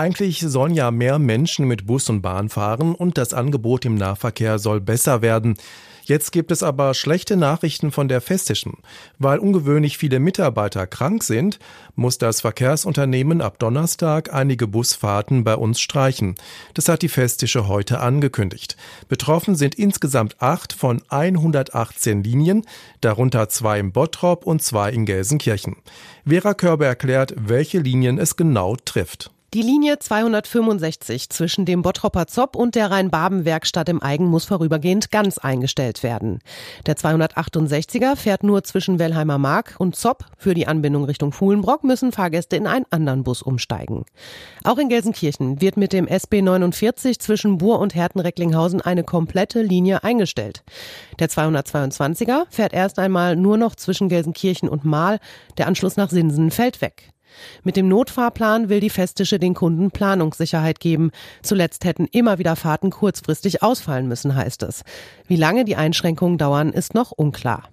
Eigentlich sollen ja mehr Menschen mit Bus und Bahn fahren und das Angebot im Nahverkehr soll besser werden. Jetzt gibt es aber schlechte Nachrichten von der Festischen. Weil ungewöhnlich viele Mitarbeiter krank sind, muss das Verkehrsunternehmen ab Donnerstag einige Busfahrten bei uns streichen. Das hat die Festische heute angekündigt. Betroffen sind insgesamt acht von 118 Linien, darunter zwei im Bottrop und zwei in Gelsenkirchen. Vera Körber erklärt, welche Linien es genau trifft. Die Linie 265 zwischen dem Bottropper Zopp und der Rhein-Baben-Werkstatt im Eigen muss vorübergehend ganz eingestellt werden. Der 268er fährt nur zwischen Wellheimer Mark und Zopp. Für die Anbindung Richtung Fuhlenbrock müssen Fahrgäste in einen anderen Bus umsteigen. Auch in Gelsenkirchen wird mit dem SB 49 zwischen Buhr und Herten-Recklinghausen eine komplette Linie eingestellt. Der 222er fährt erst einmal nur noch zwischen Gelsenkirchen und Mahl. Der Anschluss nach Sinsen fällt weg. Mit dem Notfahrplan will die Festische den Kunden Planungssicherheit geben. Zuletzt hätten immer wieder Fahrten kurzfristig ausfallen müssen, heißt es. Wie lange die Einschränkungen dauern, ist noch unklar.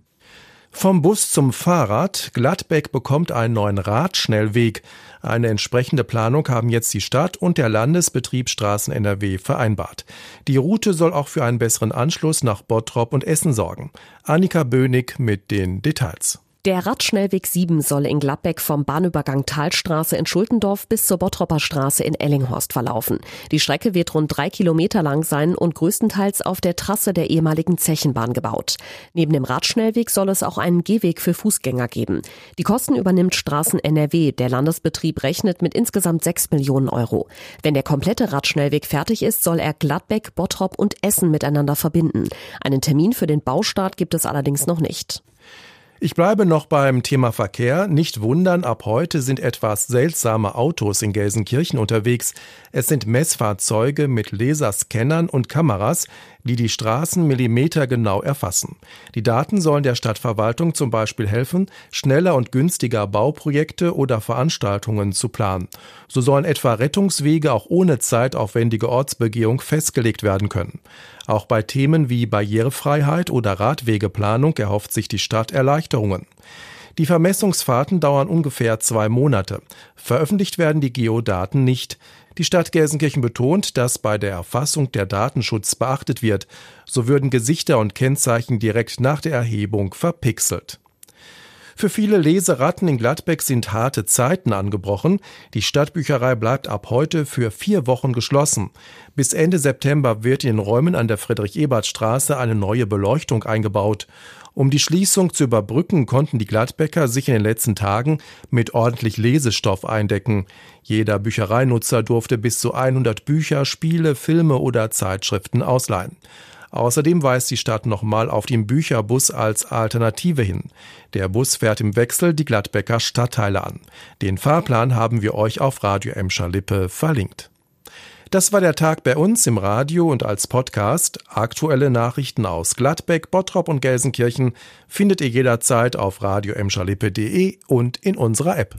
Vom Bus zum Fahrrad. Gladbeck bekommt einen neuen Radschnellweg. Eine entsprechende Planung haben jetzt die Stadt und der Landesbetrieb Straßen NRW vereinbart. Die Route soll auch für einen besseren Anschluss nach Bottrop und Essen sorgen. Annika Bönig mit den Details. Der Radschnellweg 7 soll in Gladbeck vom Bahnübergang Talstraße in Schuldendorf bis zur Bottropper Straße in Ellinghorst verlaufen. Die Strecke wird rund drei Kilometer lang sein und größtenteils auf der Trasse der ehemaligen Zechenbahn gebaut. Neben dem Radschnellweg soll es auch einen Gehweg für Fußgänger geben. Die Kosten übernimmt Straßen NRW. Der Landesbetrieb rechnet mit insgesamt sechs Millionen Euro. Wenn der komplette Radschnellweg fertig ist, soll er Gladbeck, Bottrop und Essen miteinander verbinden. Einen Termin für den Baustart gibt es allerdings noch nicht. Ich bleibe noch beim Thema Verkehr. Nicht wundern, ab heute sind etwas seltsame Autos in Gelsenkirchen unterwegs. Es sind Messfahrzeuge mit Laserscannern und Kameras, die die Straßen millimetergenau erfassen. Die Daten sollen der Stadtverwaltung zum Beispiel helfen, schneller und günstiger Bauprojekte oder Veranstaltungen zu planen. So sollen etwa Rettungswege auch ohne zeitaufwendige Ortsbegehung festgelegt werden können. Auch bei Themen wie Barrierefreiheit oder Radwegeplanung erhofft sich die Stadt Erleichterungen. Die Vermessungsfahrten dauern ungefähr zwei Monate. Veröffentlicht werden die Geodaten nicht. Die Stadt Gelsenkirchen betont, dass bei der Erfassung der Datenschutz beachtet wird. So würden Gesichter und Kennzeichen direkt nach der Erhebung verpixelt. Für viele Leseratten in Gladbeck sind harte Zeiten angebrochen. Die Stadtbücherei bleibt ab heute für vier Wochen geschlossen. Bis Ende September wird in den Räumen an der Friedrich-Ebert-Straße eine neue Beleuchtung eingebaut. Um die Schließung zu überbrücken, konnten die Gladbecker sich in den letzten Tagen mit ordentlich Lesestoff eindecken. Jeder Büchereinutzer durfte bis zu 100 Bücher, Spiele, Filme oder Zeitschriften ausleihen. Außerdem weist die Stadt nochmal auf den Bücherbus als Alternative hin. Der Bus fährt im Wechsel die Gladbecker Stadtteile an. Den Fahrplan haben wir euch auf Radio Emscher Lippe verlinkt. Das war der Tag bei uns im Radio und als Podcast. Aktuelle Nachrichten aus Gladbeck, Bottrop und Gelsenkirchen findet ihr jederzeit auf radio und in unserer App.